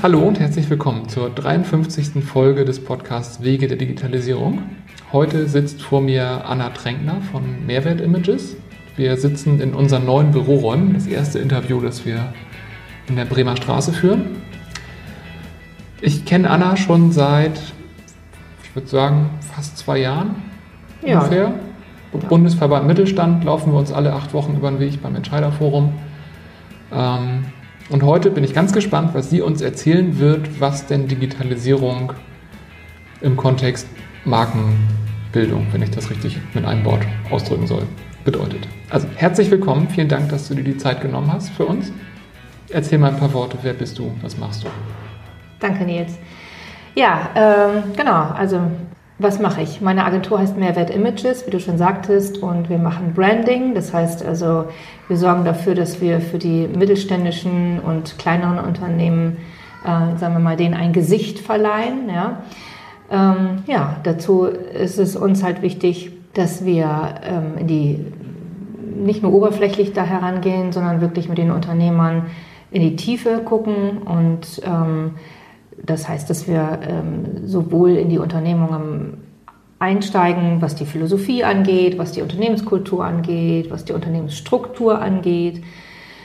Hallo und herzlich willkommen zur 53. Folge des Podcasts Wege der Digitalisierung. Heute sitzt vor mir Anna Tränkner von Mehrwert Images. Wir sitzen in unseren neuen Büroräumen, das erste Interview, das wir in der Bremer Straße führen. Ich kenne Anna schon seit, ich würde sagen, fast zwei Jahren ja. ungefähr. Ja. Bundesverband Mittelstand laufen wir uns alle acht Wochen über den Weg beim Entscheiderforum. Ähm, und heute bin ich ganz gespannt, was sie uns erzählen wird, was denn Digitalisierung im Kontext Markenbildung, wenn ich das richtig mit einem Wort ausdrücken soll, bedeutet. Also herzlich willkommen, vielen Dank, dass du dir die Zeit genommen hast für uns. Erzähl mal ein paar Worte, wer bist du, was machst du? Danke, Nils. Ja, ähm, genau, also was mache ich? Meine Agentur heißt Mehrwert Images, wie du schon sagtest, und wir machen Branding. Das heißt also, wir sorgen dafür, dass wir für die mittelständischen und kleineren Unternehmen, äh, sagen wir mal, denen ein Gesicht verleihen. Ja. Ähm, ja, dazu ist es uns halt wichtig, dass wir ähm, in die nicht nur oberflächlich da herangehen, sondern wirklich mit den Unternehmern in die Tiefe gucken und ähm, das heißt, dass wir ähm, sowohl in die Unternehmungen einsteigen, was die Philosophie angeht, was die Unternehmenskultur angeht, was die Unternehmensstruktur angeht.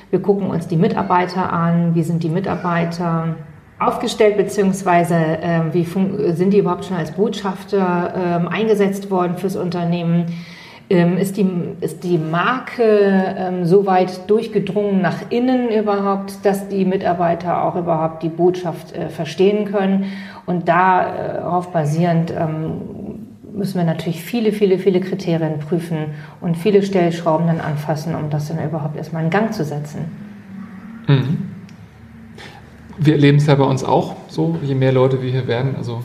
Wir gucken uns die Mitarbeiter an, wie sind die Mitarbeiter aufgestellt, beziehungsweise äh, wie sind die überhaupt schon als Botschafter äh, eingesetzt worden fürs Unternehmen ähm, ist, die, ist die Marke ähm, so weit durchgedrungen nach innen überhaupt, dass die Mitarbeiter auch überhaupt die Botschaft äh, verstehen können? Und darauf basierend ähm, müssen wir natürlich viele, viele, viele Kriterien prüfen und viele Stellschrauben dann anfassen, um das dann überhaupt erstmal in Gang zu setzen. Mhm. Wir erleben es ja bei uns auch so, je mehr Leute wir hier werden, also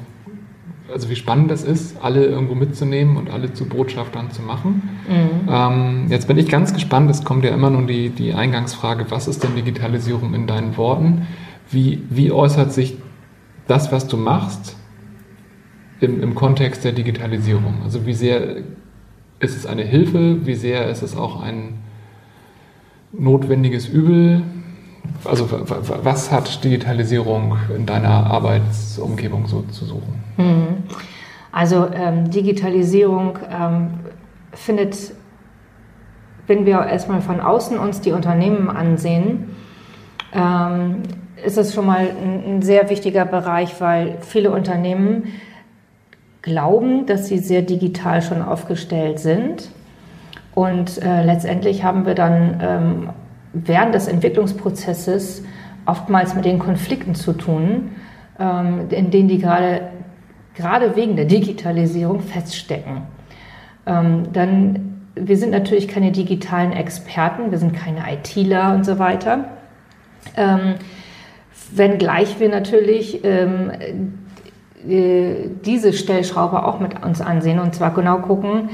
also wie spannend das ist, alle irgendwo mitzunehmen und alle zu Botschaftern zu machen. Mhm. Ähm, jetzt bin ich ganz gespannt, es kommt ja immer nun die, die Eingangsfrage, was ist denn Digitalisierung in deinen Worten? Wie, wie äußert sich das, was du machst, im, im Kontext der Digitalisierung? Also wie sehr ist es eine Hilfe, wie sehr ist es auch ein notwendiges Übel? Also was hat Digitalisierung in deiner Arbeitsumgebung so zu suchen? Mhm. Also ähm, Digitalisierung ähm, findet, wenn wir erstmal von außen uns die Unternehmen ansehen, ähm, ist es schon mal ein, ein sehr wichtiger Bereich, weil viele Unternehmen glauben, dass sie sehr digital schon aufgestellt sind. Und äh, letztendlich haben wir dann ähm, während des Entwicklungsprozesses oftmals mit den Konflikten zu tun, ähm, in denen die gerade, gerade wegen der Digitalisierung feststecken. Ähm, dann, wir sind natürlich keine digitalen Experten, wir sind keine ITler und so weiter. Ähm, wenngleich wir natürlich äh, diese Stellschraube auch mit uns ansehen und zwar genau gucken,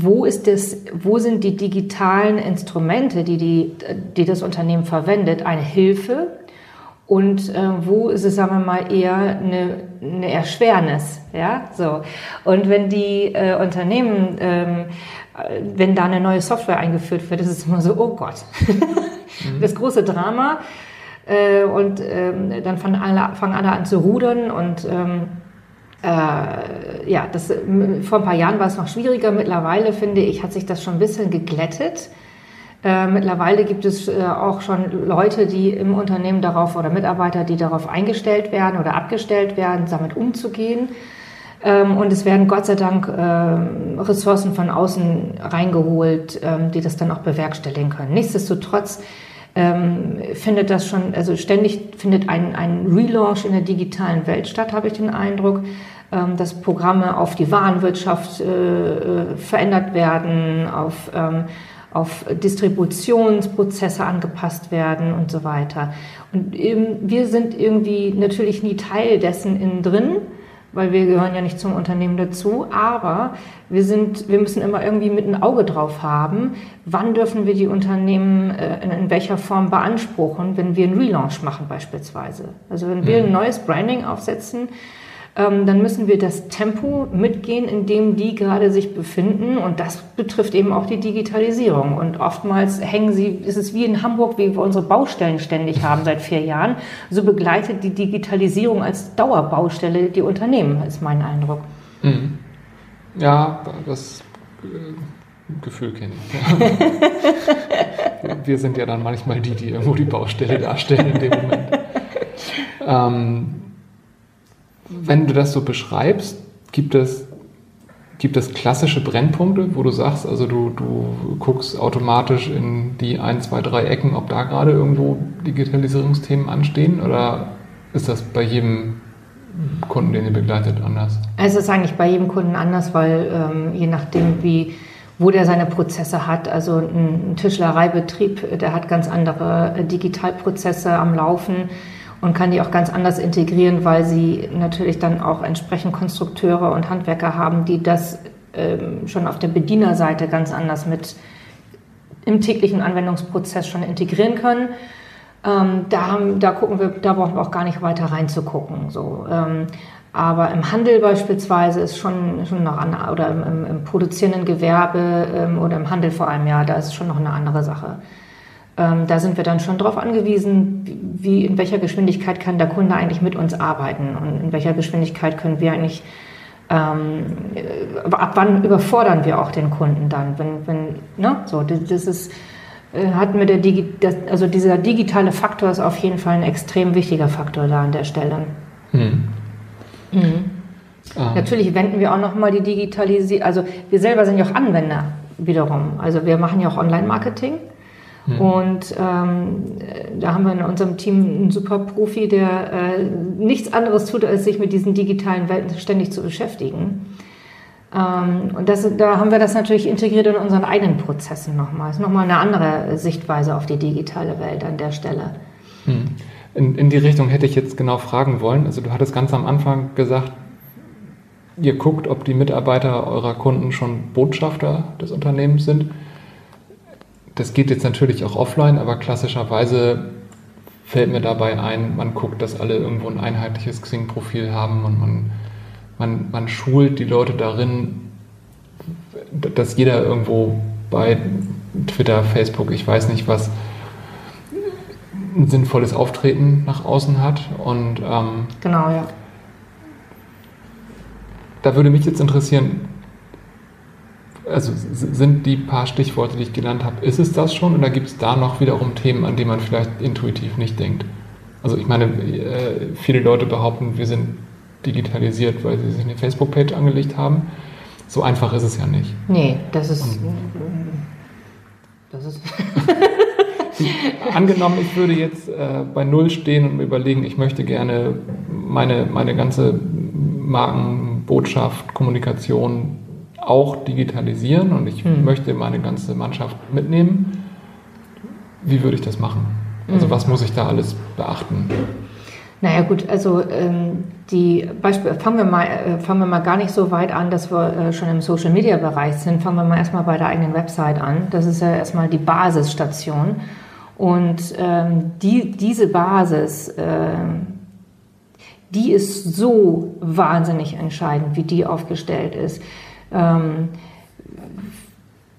wo, ist das, wo sind die digitalen Instrumente, die, die, die das Unternehmen verwendet, eine Hilfe und äh, wo ist es, sagen wir mal, eher eine, eine Erschwernis. Ja? So. Und wenn die äh, Unternehmen, ähm, wenn da eine neue Software eingeführt wird, ist es immer so, oh Gott, mhm. das große Drama. Äh, und ähm, dann fangen alle, fangen alle an zu rudern und ähm, äh, ja, das, vor ein paar Jahren war es noch schwieriger. Mittlerweile, finde ich, hat sich das schon ein bisschen geglättet. Äh, mittlerweile gibt es äh, auch schon Leute, die im Unternehmen darauf oder Mitarbeiter, die darauf eingestellt werden oder abgestellt werden, damit umzugehen. Ähm, und es werden Gott sei Dank äh, Ressourcen von außen reingeholt, ähm, die das dann auch bewerkstelligen können. Nichtsdestotrotz ähm, findet das schon, also ständig findet ein, ein Relaunch in der digitalen Welt statt, habe ich den Eindruck, ähm, dass Programme auf die Warenwirtschaft äh, äh, verändert werden, auf, ähm, auf Distributionsprozesse angepasst werden und so weiter. Und eben, wir sind irgendwie natürlich nie Teil dessen innen drin weil wir gehören ja nicht zum Unternehmen dazu, aber wir, sind, wir müssen immer irgendwie mit ein Auge drauf haben, wann dürfen wir die Unternehmen äh, in, in, welcher Form beanspruchen, wenn wir einen Relaunch machen beispielsweise. Also wenn wir ein mhm. neues Branding aufsetzen, ähm, dann müssen wir das Tempo mitgehen, in dem die gerade sich befinden. Und das betrifft eben auch die Digitalisierung. Und oftmals hängen sie, ist es wie in Hamburg, wie wir unsere Baustellen ständig haben seit vier Jahren. So begleitet die Digitalisierung als Dauerbaustelle die Unternehmen, ist mein Eindruck. Mhm. Ja, das äh, Gefühl kenne ich. wir sind ja dann manchmal die, die irgendwo die Baustelle darstellen in dem Moment. Ähm, wenn du das so beschreibst, gibt es, gibt es klassische Brennpunkte, wo du sagst, also du, du guckst automatisch in die ein, zwei, drei Ecken, ob da gerade irgendwo Digitalisierungsthemen anstehen oder ist das bei jedem Kunden, den ihr begleitet, anders? Es ist eigentlich bei jedem Kunden anders, weil ähm, je nachdem, wie wo der seine Prozesse hat. Also ein Tischlereibetrieb, der hat ganz andere äh, Digitalprozesse am Laufen und kann die auch ganz anders integrieren, weil sie natürlich dann auch entsprechend Konstrukteure und Handwerker haben, die das ähm, schon auf der Bedienerseite ganz anders mit im täglichen Anwendungsprozess schon integrieren können. Ähm, da, da gucken wir, da brauchen wir auch gar nicht weiter reinzugucken. So. Ähm, aber im Handel beispielsweise ist schon, schon noch an, oder im, im, im produzierenden Gewerbe ähm, oder im Handel vor allem, ja, da ist schon noch eine andere Sache. Ähm, da sind wir dann schon darauf angewiesen, wie, in welcher Geschwindigkeit kann der Kunde eigentlich mit uns arbeiten und in welcher Geschwindigkeit können wir eigentlich, ähm, äh, ab wann überfordern wir auch den Kunden dann, wenn, wenn, ne, so, das ist, äh, hat mir der Digi das, also dieser digitale Faktor ist auf jeden Fall ein extrem wichtiger Faktor da an der Stelle. Hm. Mhm. Ah. Natürlich wenden wir auch nochmal die Digitalisierung, also wir selber sind ja auch Anwender wiederum. Also wir machen ja auch Online-Marketing. Mhm. Und ähm, da haben wir in unserem Team einen super Profi, der äh, nichts anderes tut, als sich mit diesen digitalen Welten ständig zu beschäftigen. Ähm, und das, da haben wir das natürlich integriert in unseren eigenen Prozessen nochmal. Das ist nochmal eine andere Sichtweise auf die digitale Welt an der Stelle. Mhm. In, in die Richtung hätte ich jetzt genau fragen wollen. Also du hattest ganz am Anfang gesagt, ihr guckt, ob die Mitarbeiter eurer Kunden schon Botschafter des Unternehmens sind. Das geht jetzt natürlich auch offline, aber klassischerweise fällt mir dabei ein, man guckt, dass alle irgendwo ein einheitliches Xing-Profil haben und man, man, man schult die Leute darin, dass jeder irgendwo bei Twitter, Facebook, ich weiß nicht was, ein sinnvolles Auftreten nach außen hat. Und ähm, genau, ja. Da würde mich jetzt interessieren, also sind die paar Stichworte, die ich genannt habe, ist es das schon oder gibt es da noch wiederum Themen, an die man vielleicht intuitiv nicht denkt? Also ich meine, äh, viele Leute behaupten, wir sind digitalisiert, weil sie sich eine Facebook-Page angelegt haben. So einfach ist es ja nicht. Nee, das ist. Und, das ist. Angenommen, ich würde jetzt äh, bei Null stehen und mir überlegen, ich möchte gerne meine, meine ganze Markenbotschaft, Kommunikation auch digitalisieren und ich hm. möchte meine ganze Mannschaft mitnehmen. Wie würde ich das machen? Also hm. was muss ich da alles beachten? Naja gut, also ähm, die Beispiel, fangen wir mal, äh, fangen wir mal gar nicht so weit an, dass wir äh, schon im Social Media Bereich sind. Fangen wir mal erstmal bei der eigenen Website an. Das ist ja erstmal die Basisstation. Und ähm, die, diese Basis, äh, die ist so wahnsinnig entscheidend, wie die aufgestellt ist. Ähm,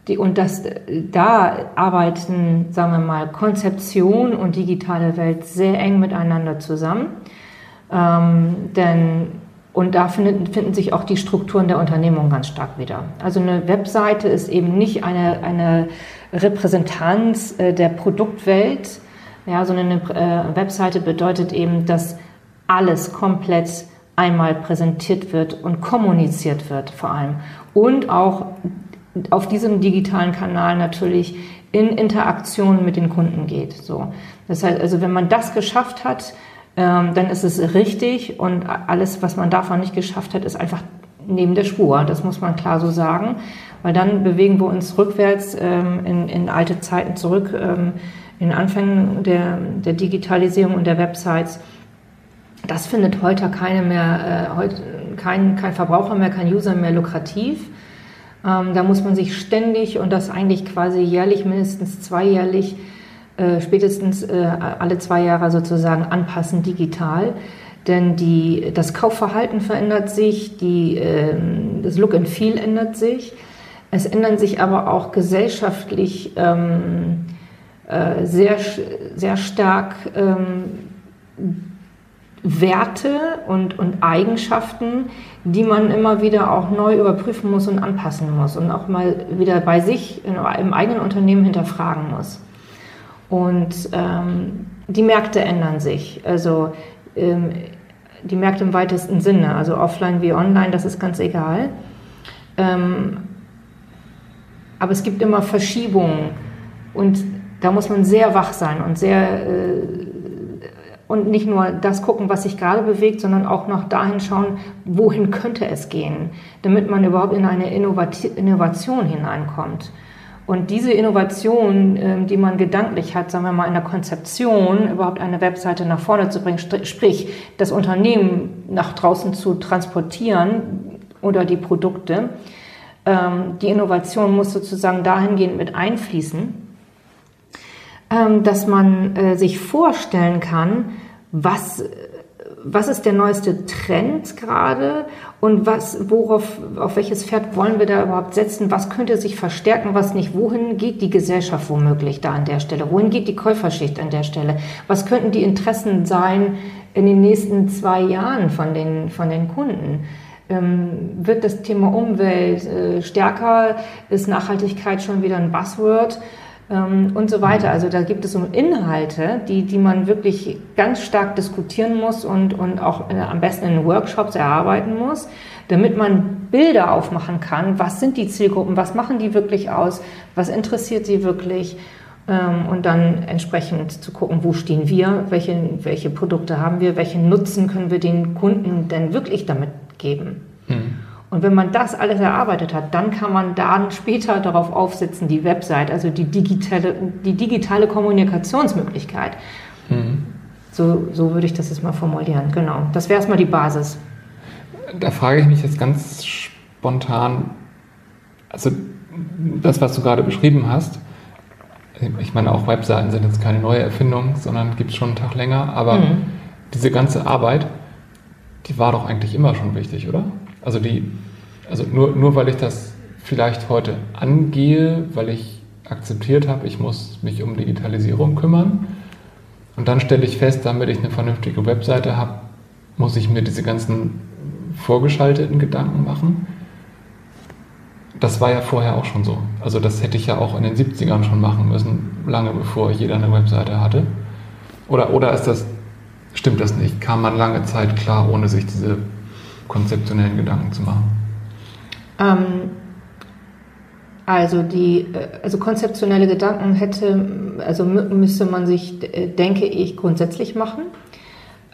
die, und das, da arbeiten, sagen wir mal, Konzeption und digitale Welt sehr eng miteinander zusammen. Ähm, denn und da finden, finden sich auch die Strukturen der Unternehmung ganz stark wieder. Also eine Webseite ist eben nicht eine, eine Repräsentanz äh, der Produktwelt, ja, sondern eine äh, Webseite bedeutet eben, dass alles komplett einmal präsentiert wird und kommuniziert wird vor allem. Und auch auf diesem digitalen Kanal natürlich in Interaktion mit den Kunden geht. So. Das heißt, also wenn man das geschafft hat, ähm, dann ist es richtig und alles, was man davon nicht geschafft hat, ist einfach neben der Spur. Das muss man klar so sagen, weil dann bewegen wir uns rückwärts ähm, in, in, alte Zeiten zurück, ähm, in Anfängen der, der, Digitalisierung und der Websites. Das findet heute keine mehr, äh, heute kein, kein Verbraucher mehr, kein User mehr lukrativ. Ähm, da muss man sich ständig und das eigentlich quasi jährlich, mindestens zweijährlich, äh, spätestens äh, alle zwei Jahre sozusagen anpassen digital. denn die, das Kaufverhalten verändert sich, die, äh, das Look and Feel ändert sich. Es ändern sich aber auch gesellschaftlich ähm, äh, sehr, sehr stark ähm, Werte und, und Eigenschaften, die man immer wieder auch neu überprüfen muss und anpassen muss und auch mal wieder bei sich in, im eigenen Unternehmen hinterfragen muss. Und ähm, die Märkte ändern sich. Also ähm, die Märkte im weitesten Sinne, also offline wie online, das ist ganz egal. Ähm, aber es gibt immer Verschiebungen und da muss man sehr wach sein und sehr äh, und nicht nur das gucken, was sich gerade bewegt, sondern auch noch dahin schauen, wohin könnte es gehen, damit man überhaupt in eine Innovation hineinkommt. Und diese Innovation, ähm, die man gedanklich hat, sagen wir mal in der Konzeption, überhaupt eine Webseite nach vorne zu bringen, sprich das Unternehmen nach draußen zu transportieren oder die Produkte, ähm, die Innovation muss sozusagen dahingehend mit einfließen, dass man äh, sich vorstellen kann, was, was ist der neueste Trend gerade und was, worauf, auf welches Pferd wollen wir da überhaupt setzen? Was könnte sich verstärken, was nicht? Wohin geht die Gesellschaft womöglich da an der Stelle? Wohin geht die Käuferschicht an der Stelle? Was könnten die Interessen sein in den nächsten zwei Jahren von den, von den Kunden? Ähm, wird das Thema Umwelt äh, stärker? Ist Nachhaltigkeit schon wieder ein Buzzword? Ähm, und so weiter. Also da gibt es so Inhalte, die, die man wirklich ganz stark diskutieren muss und, und auch äh, am besten in Workshops erarbeiten muss, damit man Bilder aufmachen kann. Was sind die Zielgruppen? Was machen die wirklich aus? Was interessiert sie wirklich? Ähm, und dann entsprechend zu gucken, wo stehen wir, welche, welche Produkte haben wir, welchen Nutzen können wir den Kunden denn wirklich damit geben. Mhm. Und wenn man das alles erarbeitet hat, dann kann man dann später darauf aufsetzen, die Website, also die digitale, die digitale Kommunikationsmöglichkeit. Mhm. So, so würde ich das jetzt mal formulieren. Genau. Das wäre erstmal die Basis. Da frage ich mich jetzt ganz spontan, also das, was du gerade beschrieben hast, ich meine, auch Webseiten sind jetzt keine neue Erfindung, sondern gibt es schon einen Tag länger, aber mhm. diese ganze Arbeit, die war doch eigentlich immer schon wichtig, oder? Also die, also nur, nur weil ich das vielleicht heute angehe, weil ich akzeptiert habe, ich muss mich um Digitalisierung kümmern. Und dann stelle ich fest, damit ich eine vernünftige Webseite habe, muss ich mir diese ganzen vorgeschalteten Gedanken machen. Das war ja vorher auch schon so. Also das hätte ich ja auch in den 70ern schon machen müssen, lange bevor jeder eine Webseite hatte. Oder, oder ist das, stimmt das nicht? Kam man lange Zeit klar, ohne sich diese konzeptionellen Gedanken zu machen? Ähm, also die, äh, also konzeptionelle Gedanken hätte, also müsste man sich, äh, denke ich, grundsätzlich machen.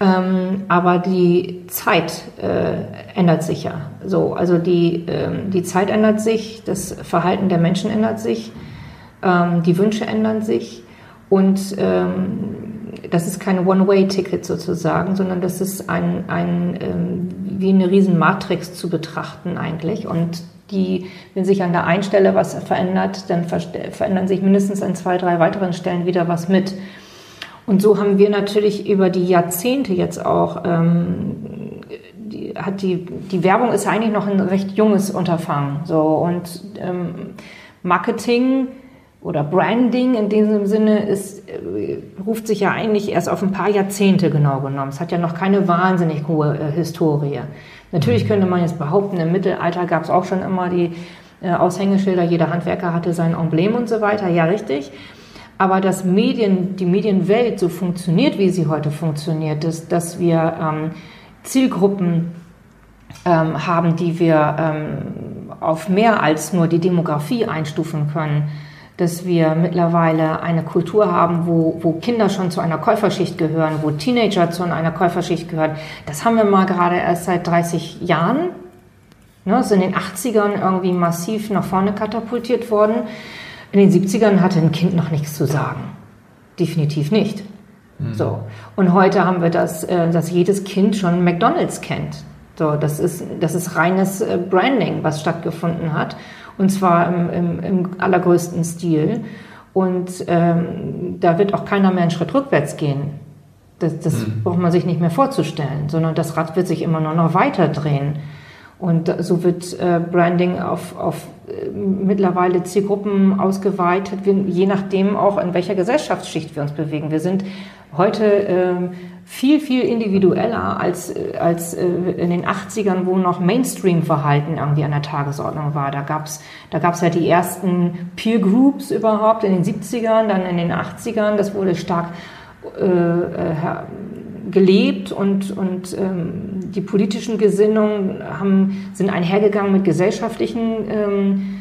Ähm, aber die Zeit äh, ändert sich ja. So, also die, ähm, die Zeit ändert sich, das Verhalten der Menschen ändert sich, ähm, die Wünsche ändern sich und ähm, das ist kein One-Way-Ticket sozusagen, sondern das ist ein, ein ähm, wie eine riesen Matrix zu betrachten eigentlich. Und die, wenn sich an der einen Stelle was verändert, dann verändern sich mindestens an zwei, drei weiteren Stellen wieder was mit. Und so haben wir natürlich über die Jahrzehnte jetzt auch, ähm, die, hat die, die Werbung ist eigentlich noch ein recht junges Unterfangen. So, und ähm, Marketing oder Branding in diesem Sinne ist, äh, ruft sich ja eigentlich erst auf ein paar Jahrzehnte genau genommen. Es hat ja noch keine wahnsinnig hohe äh, Historie. Natürlich könnte man jetzt behaupten, im Mittelalter gab es auch schon immer die äh, Aushängeschilder, jeder Handwerker hatte sein Emblem und so weiter. Ja, richtig. Aber dass Medien, die Medienwelt so funktioniert, wie sie heute funktioniert, dass, dass wir ähm, Zielgruppen ähm, haben, die wir ähm, auf mehr als nur die Demografie einstufen können, dass wir mittlerweile eine Kultur haben, wo, wo Kinder schon zu einer Käuferschicht gehören, wo Teenager zu einer Käuferschicht gehören. Das haben wir mal gerade erst seit 30 Jahren. Ne, ist in den 80ern irgendwie massiv nach vorne katapultiert worden. In den 70ern hatte ein Kind noch nichts zu sagen. Definitiv nicht. Mhm. So. Und heute haben wir das, äh, dass jedes Kind schon McDonalds kennt. So, das ist, das ist reines äh, Branding, was stattgefunden hat und zwar im, im, im allergrößten Stil. Und ähm, da wird auch keiner mehr einen Schritt rückwärts gehen. Das, das mhm. braucht man sich nicht mehr vorzustellen, sondern das Rad wird sich immer nur noch weiter drehen. Und so wird äh, Branding auf, auf äh, mittlerweile Zielgruppen ausgeweitet, je nachdem auch in welcher Gesellschaftsschicht wir uns bewegen. Wir sind heute äh, viel, viel individueller als, äh, als äh, in den 80ern, wo noch Mainstream-Verhalten irgendwie an der Tagesordnung war. Da gab's da gab's ja die ersten Peer Groups überhaupt in den 70ern, dann in den 80ern. Das wurde stark äh, äh gelebt und, und ähm, die politischen Gesinnungen haben, sind einhergegangen mit gesellschaftlichen ähm,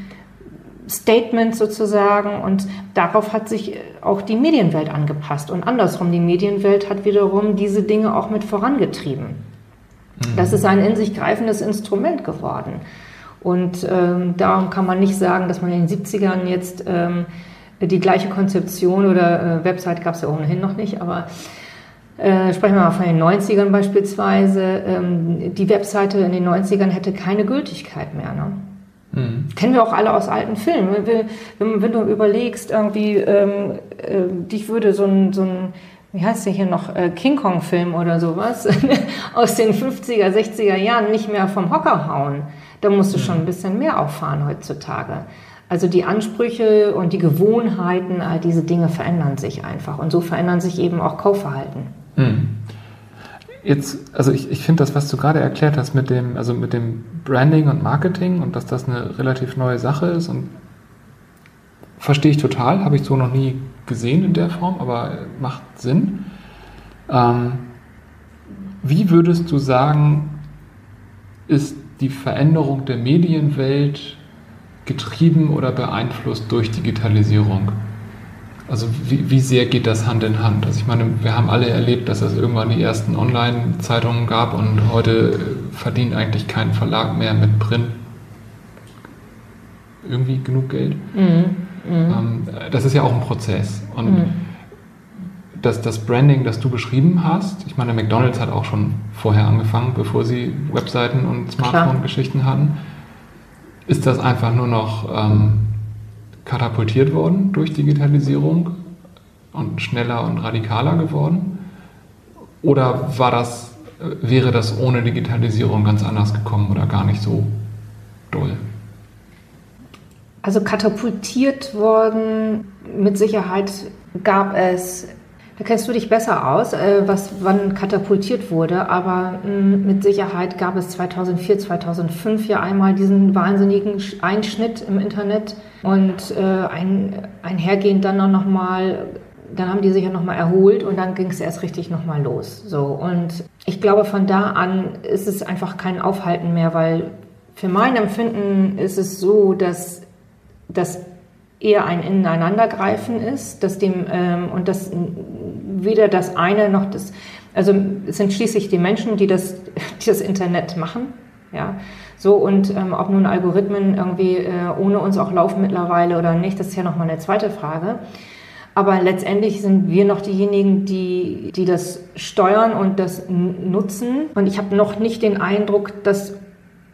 Statements sozusagen und darauf hat sich auch die Medienwelt angepasst und andersrum, die Medienwelt hat wiederum diese Dinge auch mit vorangetrieben. Mhm. Das ist ein in sich greifendes Instrument geworden. Und ähm, darum kann man nicht sagen, dass man in den 70ern jetzt ähm, die gleiche Konzeption oder äh, Website gab es ja ohnehin noch nicht, aber äh, sprechen wir mal von den 90ern beispielsweise. Ähm, die Webseite in den 90ern hätte keine Gültigkeit mehr. Ne? Mhm. Kennen wir auch alle aus alten Filmen. Wenn, wenn du überlegst, irgendwie, ähm, äh, dich würde so ein, so ein wie heißt der hier noch, äh, King Kong-Film oder sowas, aus den 50er, 60er Jahren nicht mehr vom Hocker hauen. Da musst du mhm. schon ein bisschen mehr auffahren heutzutage. Also die Ansprüche und die Gewohnheiten, all diese Dinge verändern sich einfach. Und so verändern sich eben auch Kaufverhalten. Mhm. Jetzt, also ich, ich finde das, was du gerade erklärt hast mit dem, also mit dem Branding und Marketing und dass das eine relativ neue Sache ist und verstehe ich total, habe ich so noch nie gesehen in der Form, aber macht Sinn. Ähm, wie würdest du sagen, ist die Veränderung der Medienwelt getrieben oder beeinflusst durch Digitalisierung? Also wie, wie, sehr geht das Hand in Hand? Also ich meine, wir haben alle erlebt, dass es irgendwann die ersten Online-Zeitungen gab und heute verdient eigentlich kein Verlag mehr mit Print irgendwie genug Geld. Mhm. Mhm. Das ist ja auch ein Prozess. Und mhm. das, das Branding, das du beschrieben hast, ich meine, McDonald's hat auch schon vorher angefangen, bevor sie Webseiten und Smartphone-Geschichten hatten. Ist das einfach nur noch... Ähm, katapultiert worden durch Digitalisierung und schneller und radikaler geworden? Oder war das, wäre das ohne Digitalisierung ganz anders gekommen oder gar nicht so doll? Also katapultiert worden, mit Sicherheit gab es da kennst du dich besser aus, äh, was wann katapultiert wurde, aber mm, mit Sicherheit gab es 2004, 2005 ja einmal diesen wahnsinnigen Einschnitt im Internet und äh, ein, einhergehend dann noch mal dann haben die sich ja nochmal erholt und dann ging es erst richtig nochmal los. So. Und ich glaube, von da an ist es einfach kein Aufhalten mehr, weil für mein Empfinden ist es so, dass, dass eher ein Ineinandergreifen ist, dass dem, ähm, und dass weder das eine noch das, also es sind schließlich die Menschen, die das, die das Internet machen, ja, so und ähm, ob nun Algorithmen irgendwie äh, ohne uns auch laufen mittlerweile oder nicht, das ist ja nochmal eine zweite Frage. Aber letztendlich sind wir noch diejenigen, die, die das steuern und das nutzen. Und ich habe noch nicht den Eindruck, dass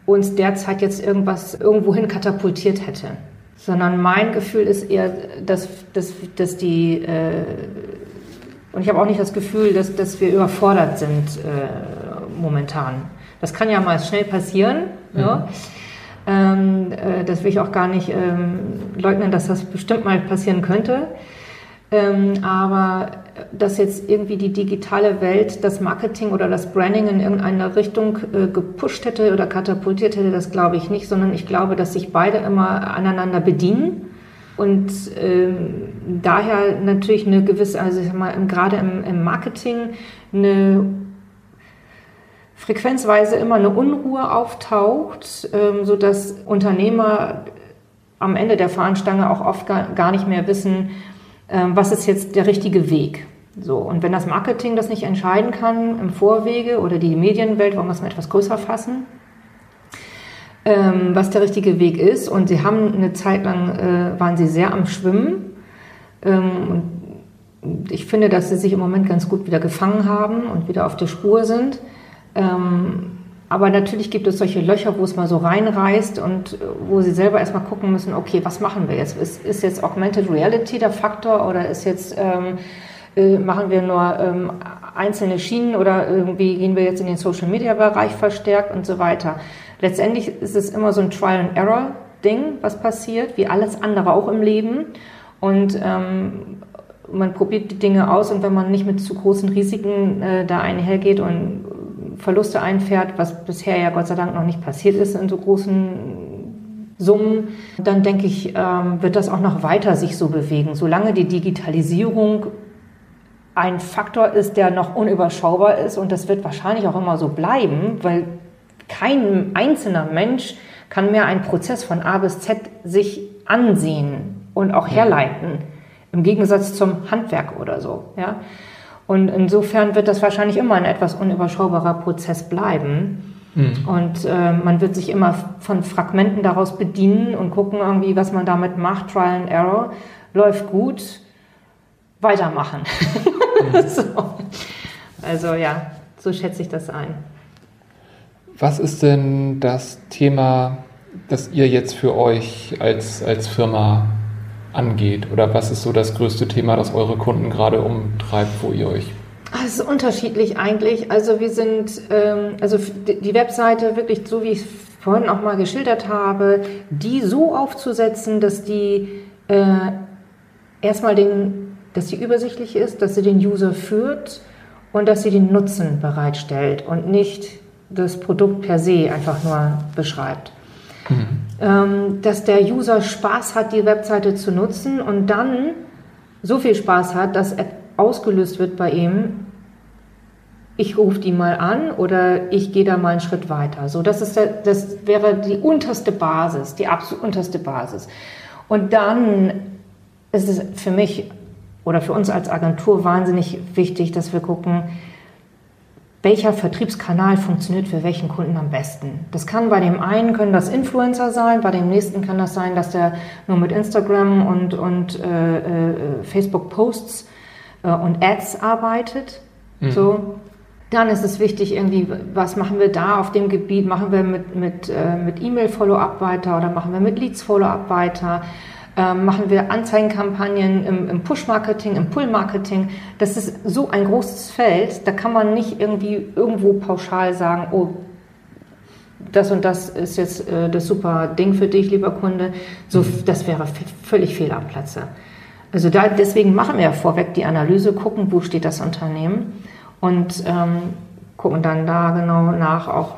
uns derzeit jetzt irgendwas irgendwohin katapultiert hätte sondern mein Gefühl ist eher, dass, dass, dass die, äh, und ich habe auch nicht das Gefühl, dass, dass wir überfordert sind äh, momentan. Das kann ja mal schnell passieren. Mhm. Ja. Ähm, äh, das will ich auch gar nicht ähm, leugnen, dass das bestimmt mal passieren könnte. Ähm, aber dass jetzt irgendwie die digitale Welt das Marketing oder das Branding in irgendeine Richtung äh, gepusht hätte oder katapultiert hätte, das glaube ich nicht, sondern ich glaube, dass sich beide immer aneinander bedienen und ähm, daher natürlich eine gewisse, also ich sag mal, gerade im, im Marketing eine frequenzweise immer eine Unruhe auftaucht, ähm, sodass Unternehmer am Ende der Fahnenstange auch oft gar, gar nicht mehr wissen, ähm, was ist jetzt der richtige Weg. So, und wenn das Marketing das nicht entscheiden kann im Vorwege oder die Medienwelt, wollen wir es mal etwas größer fassen, ähm, was der richtige Weg ist. Und sie haben eine Zeit lang, äh, waren sie sehr am Schwimmen. Ähm, und ich finde, dass sie sich im Moment ganz gut wieder gefangen haben und wieder auf der Spur sind. Ähm, aber natürlich gibt es solche Löcher, wo es mal so reinreißt und äh, wo sie selber erstmal gucken müssen, okay, was machen wir jetzt? Ist, ist jetzt Augmented Reality der Faktor oder ist jetzt, ähm, äh, machen wir nur ähm, einzelne Schienen oder irgendwie gehen wir jetzt in den Social-Media-Bereich verstärkt und so weiter. Letztendlich ist es immer so ein Trial-and-Error-Ding, was passiert, wie alles andere auch im Leben. Und ähm, man probiert die Dinge aus und wenn man nicht mit zu großen Risiken äh, da einhergeht und Verluste einfährt, was bisher ja Gott sei Dank noch nicht passiert ist in so großen Summen, dann denke ich, ähm, wird das auch noch weiter sich so bewegen. Solange die Digitalisierung ein Faktor ist, der noch unüberschaubar ist und das wird wahrscheinlich auch immer so bleiben, weil kein einzelner Mensch kann mehr einen Prozess von A bis Z sich ansehen und auch herleiten, im Gegensatz zum Handwerk oder so. Ja? Und insofern wird das wahrscheinlich immer ein etwas unüberschaubarer Prozess bleiben. Mhm. Und äh, man wird sich immer von Fragmenten daraus bedienen und gucken irgendwie, was man damit macht. Trial and Error läuft gut, weitermachen. So. Also ja, so schätze ich das ein. Was ist denn das Thema, das ihr jetzt für euch als, als Firma angeht? Oder was ist so das größte Thema, das eure Kunden gerade umtreibt, wo ihr euch ah, es ist unterschiedlich eigentlich. Also wir sind, ähm, also die Webseite wirklich so, wie ich es vorhin auch mal geschildert habe, die so aufzusetzen, dass die äh, erstmal den, dass sie übersichtlich ist, dass sie den User führt und dass sie den Nutzen bereitstellt und nicht das Produkt per se einfach nur beschreibt. Mhm. Ähm, dass der User Spaß hat, die Webseite zu nutzen und dann so viel Spaß hat, dass ausgelöst wird bei ihm, ich rufe die mal an oder ich gehe da mal einen Schritt weiter. So, das, ist der, das wäre die unterste Basis, die absolut unterste Basis. Und dann ist es für mich oder für uns als Agentur wahnsinnig wichtig, dass wir gucken, welcher Vertriebskanal funktioniert für welchen Kunden am besten. Das kann bei dem einen können das Influencer sein, bei dem nächsten kann das sein, dass der nur mit Instagram und, und äh, äh, Facebook Posts äh, und Ads arbeitet. Mhm. So. Dann ist es wichtig, irgendwie, was machen wir da auf dem Gebiet? Machen wir mit, mit, äh, mit E-Mail-Follow-up weiter oder machen wir mit Leads-Follow-up weiter? Ähm, machen wir Anzeigenkampagnen im, im Push-Marketing, im Pull-Marketing. Das ist so ein großes Feld, da kann man nicht irgendwie irgendwo pauschal sagen, oh, das und das ist jetzt äh, das super Ding für dich, lieber Kunde. So, mhm. das wäre völlig fehl am Platze. Also da, deswegen machen wir ja vorweg die Analyse, gucken, wo steht das Unternehmen und ähm, gucken dann da genau nach, auch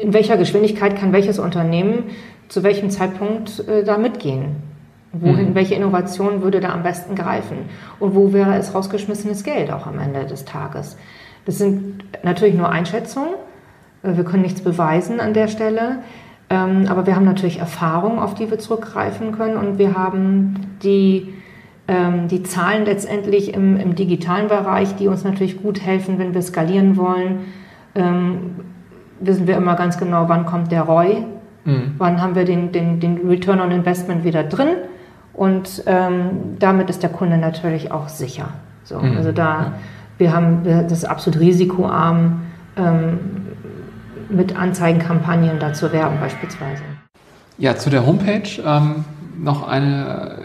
in welcher Geschwindigkeit kann welches Unternehmen zu welchem Zeitpunkt äh, da mitgehen. Wohin, mhm. welche Innovation würde da am besten greifen? Und wo wäre es rausgeschmissenes Geld auch am Ende des Tages? Das sind natürlich nur Einschätzungen. Äh, wir können nichts beweisen an der Stelle. Ähm, aber wir haben natürlich Erfahrungen, auf die wir zurückgreifen können. Und wir haben die, ähm, die Zahlen letztendlich im, im digitalen Bereich, die uns natürlich gut helfen, wenn wir skalieren wollen. Ähm, wissen wir immer ganz genau, wann kommt der ROI Mhm. Wann haben wir den, den, den Return on Investment wieder drin? Und ähm, damit ist der Kunde natürlich auch sicher. So, mhm. Also da, wir haben das ist absolut risikoarm, ähm, mit Anzeigenkampagnen da zu werben beispielsweise. Ja, zu der Homepage ähm, noch eine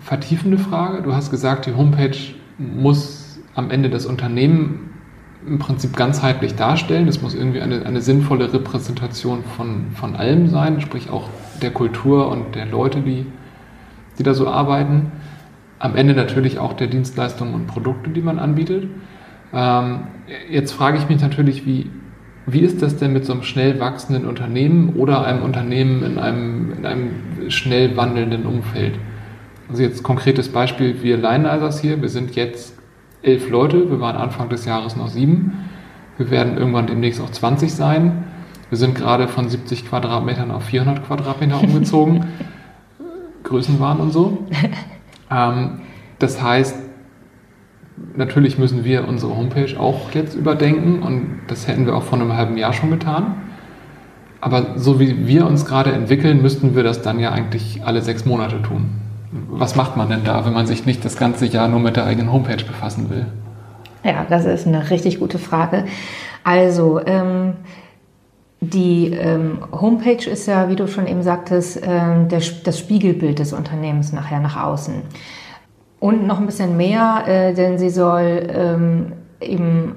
vertiefende Frage. Du hast gesagt, die Homepage muss am Ende das Unternehmen im Prinzip ganzheitlich darstellen. Es muss irgendwie eine, eine sinnvolle Repräsentation von, von allem sein, sprich auch der Kultur und der Leute, die, die da so arbeiten. Am Ende natürlich auch der Dienstleistungen und Produkte, die man anbietet. Ähm, jetzt frage ich mich natürlich, wie, wie ist das denn mit so einem schnell wachsenden Unternehmen oder einem Unternehmen in einem, in einem schnell wandelnden Umfeld? Also jetzt konkretes Beispiel, wir Lionizers hier, wir sind jetzt elf Leute. Wir waren Anfang des Jahres noch sieben. Wir werden irgendwann demnächst auch 20 sein. Wir sind gerade von 70 Quadratmetern auf 400 Quadratmeter umgezogen. Größenwahn und so. Ähm, das heißt, natürlich müssen wir unsere Homepage auch jetzt überdenken und das hätten wir auch vor einem halben Jahr schon getan. Aber so wie wir uns gerade entwickeln, müssten wir das dann ja eigentlich alle sechs Monate tun was macht man denn da, wenn man sich nicht das ganze Jahr nur mit der eigenen Homepage befassen will? Ja, das ist eine richtig gute Frage. Also, ähm, die ähm, Homepage ist ja, wie du schon eben sagtest, ähm, der, das Spiegelbild des Unternehmens nachher nach außen. Und noch ein bisschen mehr, äh, denn sie soll ähm, eben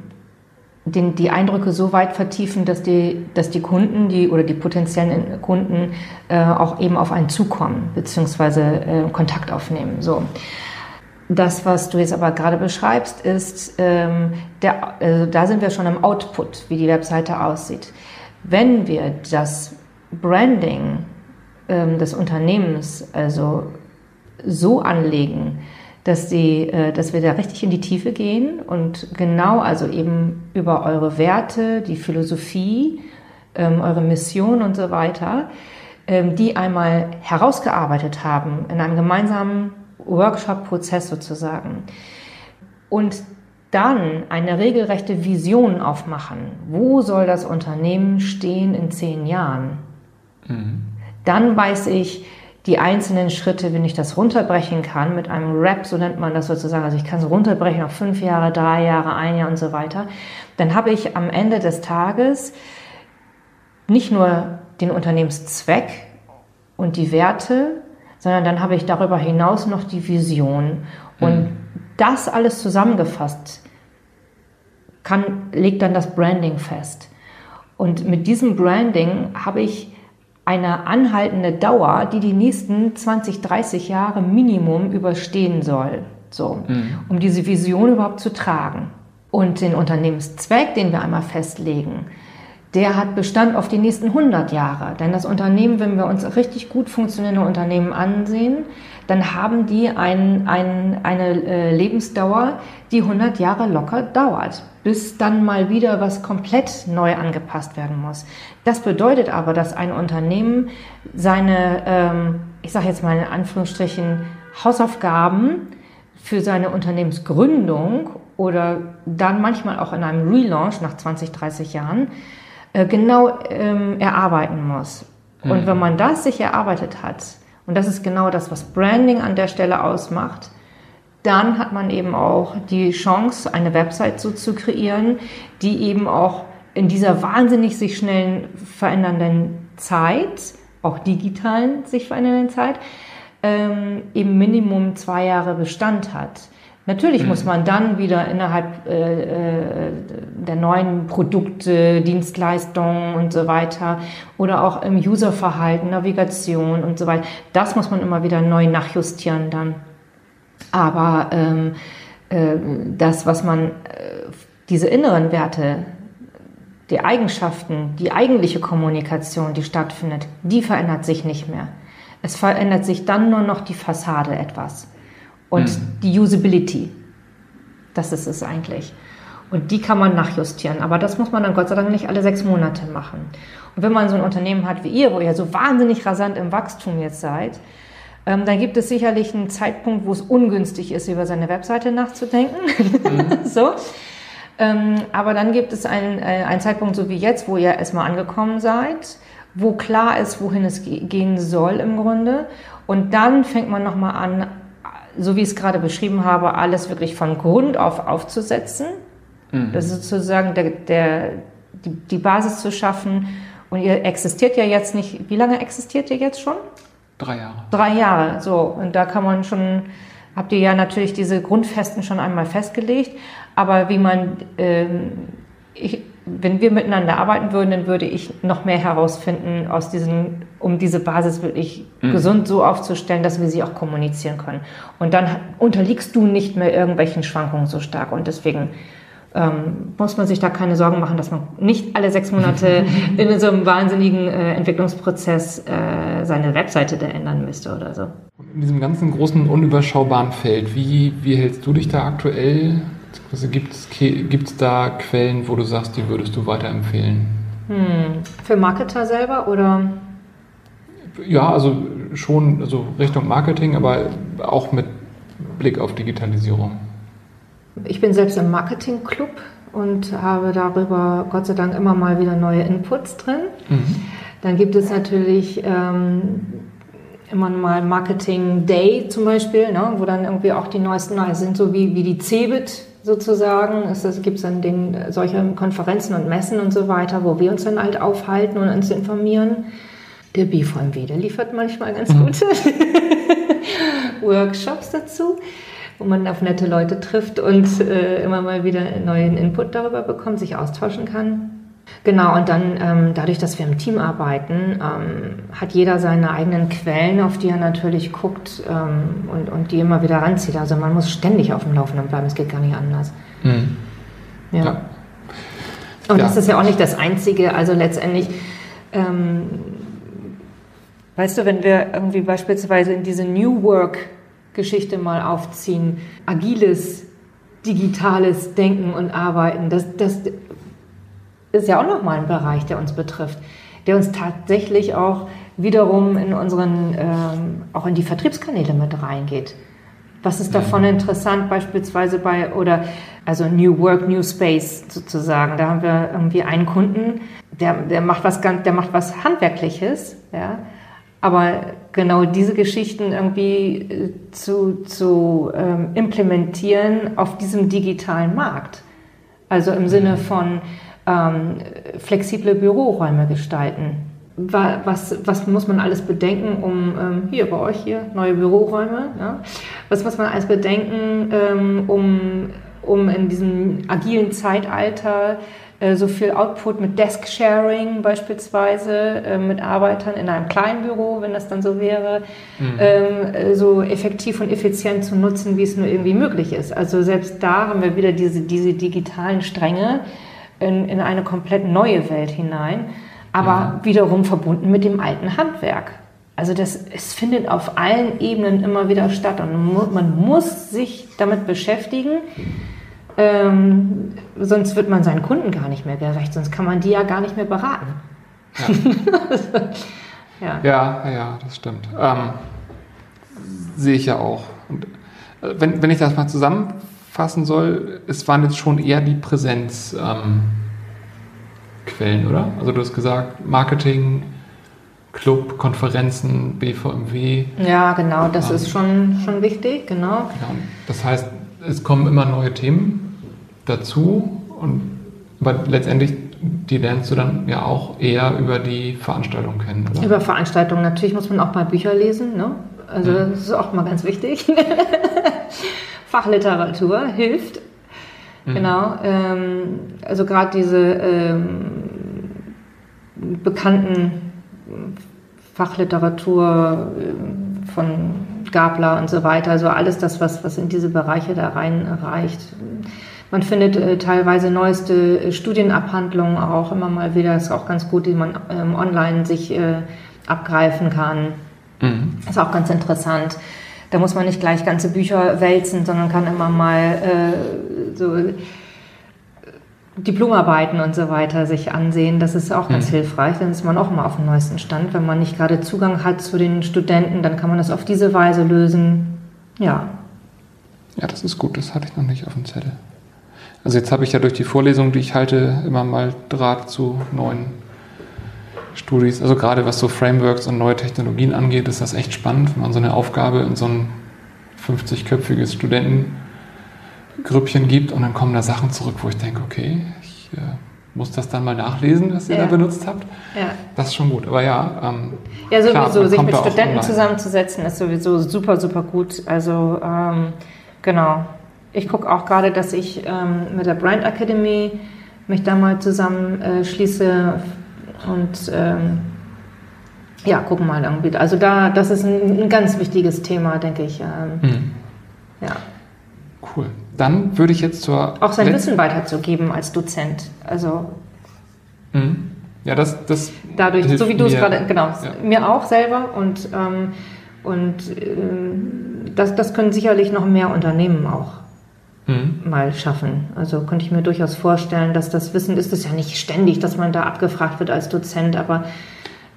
den, die Eindrücke so weit vertiefen, dass die, dass die Kunden die, oder die potenziellen Kunden äh, auch eben auf einen zukommen, beziehungsweise äh, Kontakt aufnehmen. So. Das, was du jetzt aber gerade beschreibst, ist, ähm, der, also da sind wir schon im Output, wie die Webseite aussieht. Wenn wir das Branding ähm, des Unternehmens also so anlegen, dass, die, äh, dass wir da richtig in die Tiefe gehen und genau also eben über eure Werte, die Philosophie, ähm, eure Mission und so weiter, ähm, die einmal herausgearbeitet haben in einem gemeinsamen Workshop-Prozess sozusagen. Und dann eine regelrechte Vision aufmachen. Wo soll das Unternehmen stehen in zehn Jahren? Mhm. Dann weiß ich, die einzelnen Schritte, wenn ich das runterbrechen kann, mit einem Rap, so nennt man das sozusagen, also ich kann es runterbrechen auf fünf Jahre, drei Jahre, ein Jahr und so weiter, dann habe ich am Ende des Tages nicht nur den Unternehmenszweck und die Werte, sondern dann habe ich darüber hinaus noch die Vision. Und mhm. das alles zusammengefasst kann, legt dann das Branding fest. Und mit diesem Branding habe ich eine anhaltende Dauer, die die nächsten 20, 30 Jahre Minimum überstehen soll, so, mhm. um diese Vision überhaupt zu tragen. Und den Unternehmenszweck, den wir einmal festlegen, der hat Bestand auf die nächsten 100 Jahre. Denn das Unternehmen, wenn wir uns richtig gut funktionierende Unternehmen ansehen, dann haben die ein, ein, eine äh, Lebensdauer, die 100 Jahre locker dauert, bis dann mal wieder was komplett neu angepasst werden muss. Das bedeutet aber, dass ein Unternehmen seine, ähm, ich sage jetzt mal in Anführungsstrichen, Hausaufgaben für seine Unternehmensgründung oder dann manchmal auch in einem Relaunch nach 20, 30 Jahren äh, genau ähm, erarbeiten muss. Und wenn man das sich erarbeitet hat, und das ist genau das, was Branding an der Stelle ausmacht, dann hat man eben auch die Chance, eine Website so zu kreieren, die eben auch in dieser wahnsinnig sich schnellen verändernden Zeit, auch digitalen sich verändernden Zeit, ähm, eben Minimum zwei Jahre Bestand hat. Natürlich mhm. muss man dann wieder innerhalb äh, äh, der neuen Produkte, Dienstleistungen und so weiter oder auch im Userverhalten, Navigation und so weiter, das muss man immer wieder neu nachjustieren dann. Aber ähm, äh, das, was man, äh, diese inneren Werte, die Eigenschaften, die eigentliche Kommunikation, die stattfindet, die verändert sich nicht mehr. Es verändert sich dann nur noch die Fassade etwas und mhm. die Usability. Das ist es eigentlich. Und die kann man nachjustieren. Aber das muss man dann Gott sei Dank nicht alle sechs Monate machen. Und wenn man so ein Unternehmen hat wie ihr, wo ihr so wahnsinnig rasant im Wachstum jetzt seid, ähm, dann gibt es sicherlich einen Zeitpunkt, wo es ungünstig ist, über seine Webseite nachzudenken. Mhm. so. Ähm, aber dann gibt es einen, äh, einen Zeitpunkt, so wie jetzt, wo ihr erstmal angekommen seid, wo klar ist, wohin es gehen soll im Grunde. Und dann fängt man nochmal an, so wie ich es gerade beschrieben habe, alles wirklich von Grund auf aufzusetzen. Mhm. Das ist sozusagen der, der, die, die Basis zu schaffen. Und ihr existiert ja jetzt nicht, wie lange existiert ihr jetzt schon? Drei Jahre. Drei Jahre, so. Und da kann man schon, habt ihr ja natürlich diese Grundfesten schon einmal festgelegt. Aber wie man, ähm, ich, wenn wir miteinander arbeiten würden, dann würde ich noch mehr herausfinden aus diesen, um diese Basis wirklich mhm. gesund so aufzustellen, dass wir sie auch kommunizieren können. Und dann unterliegst du nicht mehr irgendwelchen Schwankungen so stark. Und deswegen ähm, muss man sich da keine Sorgen machen, dass man nicht alle sechs Monate in so einem wahnsinnigen äh, Entwicklungsprozess äh, seine Webseite da ändern müsste oder so. In diesem ganzen großen, unüberschaubaren Feld, wie, wie hältst du dich da aktuell also gibt es da Quellen, wo du sagst, die würdest du weiterempfehlen? Hm. Für Marketer selber oder? Ja, also schon also Richtung Marketing, aber auch mit Blick auf Digitalisierung. Ich bin selbst im Marketing-Club und habe darüber Gott sei Dank immer mal wieder neue Inputs drin. Mhm. Dann gibt es natürlich ähm, immer mal Marketing Day zum Beispiel, ne, wo dann irgendwie auch die neuesten sind, so wie, wie die CeBIT sozusagen. Es gibt dann den, solche Konferenzen und Messen und so weiter, wo wir uns dann halt aufhalten und uns informieren. Der BVMW, der liefert manchmal ganz mhm. gute Workshops dazu. wo man auf nette Leute trifft und äh, immer mal wieder neuen Input darüber bekommt, sich austauschen kann. Genau, und dann ähm, dadurch, dass wir im Team arbeiten, ähm, hat jeder seine eigenen Quellen, auf die er natürlich guckt ähm, und, und die immer wieder ranzieht. Also man muss ständig auf dem Laufenden bleiben, es geht gar nicht anders. Mhm. Ja. ja. Und ja. das ist ja auch nicht das Einzige. Also letztendlich, ähm, weißt du, wenn wir irgendwie beispielsweise in diese New Work-Geschichte mal aufziehen, agiles, digitales Denken und Arbeiten, das, das ist ja auch nochmal ein Bereich, der uns betrifft, der uns tatsächlich auch wiederum in unseren, ähm, auch in die Vertriebskanäle mit reingeht. Was ist davon mhm. interessant beispielsweise bei, oder also New Work, New Space sozusagen. Da haben wir irgendwie einen Kunden, der, der macht was ganz, der macht was Handwerkliches, ja. Aber genau diese Geschichten irgendwie äh, zu, zu ähm, implementieren auf diesem digitalen Markt. Also im Sinne mhm. von ähm, flexible Büroräume gestalten. Was, was muss man alles bedenken, um ähm, hier bei euch hier neue Büroräume? Ja? Was muss man alles bedenken, ähm, um um in diesem agilen Zeitalter so viel Output mit Desk-Sharing beispielsweise äh, mit Arbeitern in einem kleinen Büro, wenn das dann so wäre, mhm. ähm, äh, so effektiv und effizient zu nutzen, wie es nur irgendwie möglich ist. Also selbst da haben wir wieder diese, diese digitalen Stränge in, in eine komplett neue Welt hinein, aber mhm. wiederum verbunden mit dem alten Handwerk. Also das, es findet auf allen Ebenen immer wieder statt und man muss sich damit beschäftigen. Ähm, sonst wird man seinen Kunden gar nicht mehr gerecht, sonst kann man die ja gar nicht mehr beraten. Ja, ja. ja, ja, das stimmt. Ähm, sehe ich ja auch. Und, äh, wenn, wenn ich das mal zusammenfassen soll, es waren jetzt schon eher die Präsenzquellen, ähm, oder? Also du hast gesagt, Marketing, Club, Konferenzen, BVMW. Ja, genau, das ähm, ist schon, schon wichtig, genau. genau. Das heißt, es kommen immer neue Themen dazu und aber letztendlich die lernst du dann ja auch eher über die Veranstaltung kennen, oder? Über Veranstaltungen. Natürlich muss man auch mal Bücher lesen, ne? Also ja. das ist auch mal ganz wichtig. Fachliteratur hilft. Mhm. Genau. Ähm, also gerade diese ähm, bekannten Fachliteratur äh, von Gabler und so weiter, also alles das, was, was in diese Bereiche da reinreicht. Man findet äh, teilweise neueste äh, Studienabhandlungen auch immer mal wieder. Das ist auch ganz gut, die man ähm, online sich äh, abgreifen kann. Mhm. Ist auch ganz interessant. Da muss man nicht gleich ganze Bücher wälzen, sondern kann immer mal äh, so Diplomarbeiten und so weiter sich ansehen. Das ist auch ganz mhm. hilfreich. Dann ist man auch immer auf dem neuesten Stand. Wenn man nicht gerade Zugang hat zu den Studenten, dann kann man das auf diese Weise lösen. Ja. Ja, das ist gut. Das hatte ich noch nicht auf dem Zettel. Also jetzt habe ich ja durch die Vorlesung, die ich halte, immer mal Draht zu neuen Studis. Also gerade was so Frameworks und neue Technologien angeht, ist das echt spannend, wenn man so eine Aufgabe in so ein 50-köpfiges Studentengrüppchen gibt und dann kommen da Sachen zurück, wo ich denke, okay, ich äh, muss das dann mal nachlesen, was ihr ja. da benutzt habt. Ja. Das ist schon gut. Aber ja, ähm, ja sowieso, klar, sich mit Studenten zusammenzusetzen, ist sowieso super, super gut. Also ähm, genau. Ich gucke auch gerade, dass ich ähm, mit der Brand Academy mich da mal zusammenschließe äh, und ähm, ja, gucken mal irgendwie. Also da, das ist ein, ein ganz wichtiges Thema, denke ich. Ähm, mhm. Ja. Cool. Dann würde ich jetzt zur auch sein Wissen weiterzugeben als Dozent. Also mhm. ja, das, das dadurch, so wie du es gerade, genau, ja. mir auch selber und ähm, und ähm, das, das können sicherlich noch mehr Unternehmen auch mhm. mal schaffen. Also könnte ich mir durchaus vorstellen, dass das Wissen ist es ja nicht ständig, dass man da abgefragt wird als Dozent, aber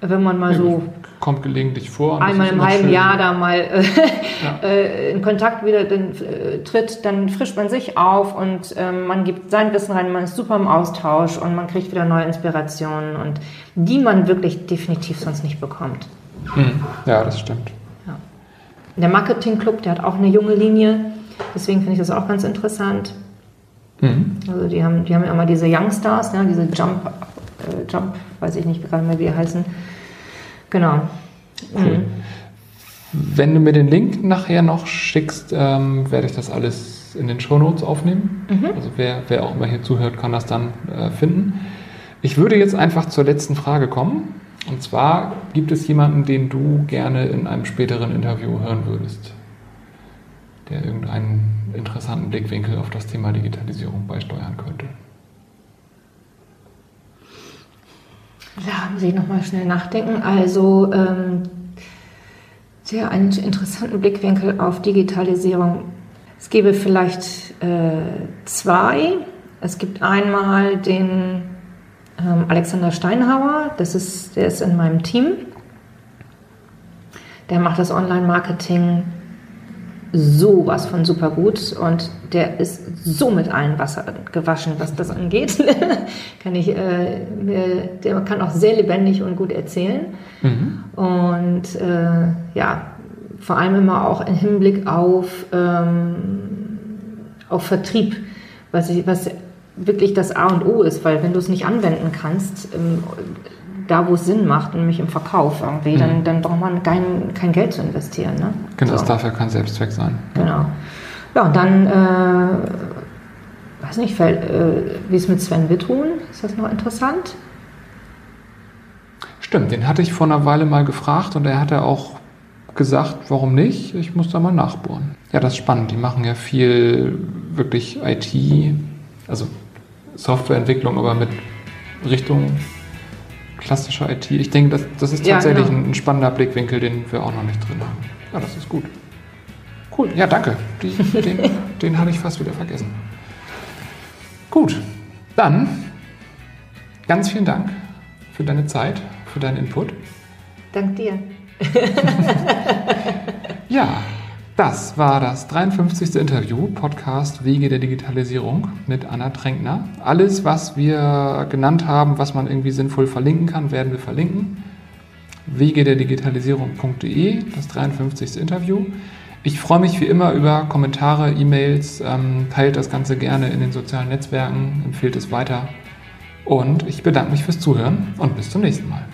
wenn man mal so kommt gelegentlich vor einmal im halben schön. Jahr da mal äh, ja. Äh, in Kontakt wieder den, äh, tritt, dann frischt man sich auf und ähm, man gibt sein Wissen rein, man ist super im Austausch und man kriegt wieder neue Inspirationen und die man wirklich definitiv sonst nicht bekommt. Mhm. Ja, das stimmt. Ja. Der Marketing Club, der hat auch eine junge Linie. Deswegen finde ich das auch ganz interessant. Mhm. Also die haben, die haben ja immer diese Youngstars, ne, diese Jump, äh, Jump, weiß ich nicht gerade mehr, wie die heißen. Genau. Cool. Mhm. Wenn du mir den Link nachher noch schickst, ähm, werde ich das alles in den Shownotes aufnehmen. Mhm. Also wer, wer auch immer hier zuhört, kann das dann äh, finden. Ich würde jetzt einfach zur letzten Frage kommen. Und zwar gibt es jemanden, den du gerne in einem späteren Interview hören würdest, der irgendeinen interessanten Blickwinkel auf das Thema Digitalisierung beisteuern könnte. Ja, muss ich nochmal schnell nachdenken. Also, ähm, sehr einen interessanten Blickwinkel auf Digitalisierung. Es gäbe vielleicht äh, zwei. Es gibt einmal den ähm, Alexander Steinhauer, das ist, der ist in meinem Team. Der macht das Online-Marketing sowas von super gut und der ist so mit allen Wasser gewaschen, was das angeht. kann ich, äh, der kann auch sehr lebendig und gut erzählen. Mhm. Und äh, ja, vor allem immer auch im Hinblick auf, ähm, auf Vertrieb, was, ich, was wirklich das A und O ist, weil wenn du es nicht anwenden kannst, ähm, da wo es Sinn macht, nämlich im Verkauf irgendwie, mhm. dann, dann braucht man kein, kein Geld zu investieren. Ne? Genau, so. das darf ja kein Selbstzweck sein. Genau. Ja, und dann, äh, weiß nicht, äh, wie es mit Sven Wittruhen, ist das noch interessant? Stimmt, den hatte ich vor einer Weile mal gefragt und er hatte auch gesagt, warum nicht? Ich muss da mal nachbohren. Ja, das ist spannend. Die machen ja viel wirklich IT, also Softwareentwicklung, aber mit Richtung klassischer IT. Ich denke, das, das ist tatsächlich ja, genau. ein, ein, spannender Blickwinkel, den wir auch noch nicht drin haben. Ja, das ist gut. Cool. Ja, danke. Die, den, den habe ich fast wieder vergessen. Gut. Dann ganz vielen Dank für deine Zeit, für deinen Input. Dank dir. ja. Das war das 53. Interview, Podcast Wege der Digitalisierung mit Anna Tränkner. Alles, was wir genannt haben, was man irgendwie sinnvoll verlinken kann, werden wir verlinken. Wege der Digitalisierung.de, das 53. Interview. Ich freue mich wie immer über Kommentare, E-Mails, ähm, teilt das Ganze gerne in den sozialen Netzwerken, empfiehlt es weiter. Und ich bedanke mich fürs Zuhören und bis zum nächsten Mal.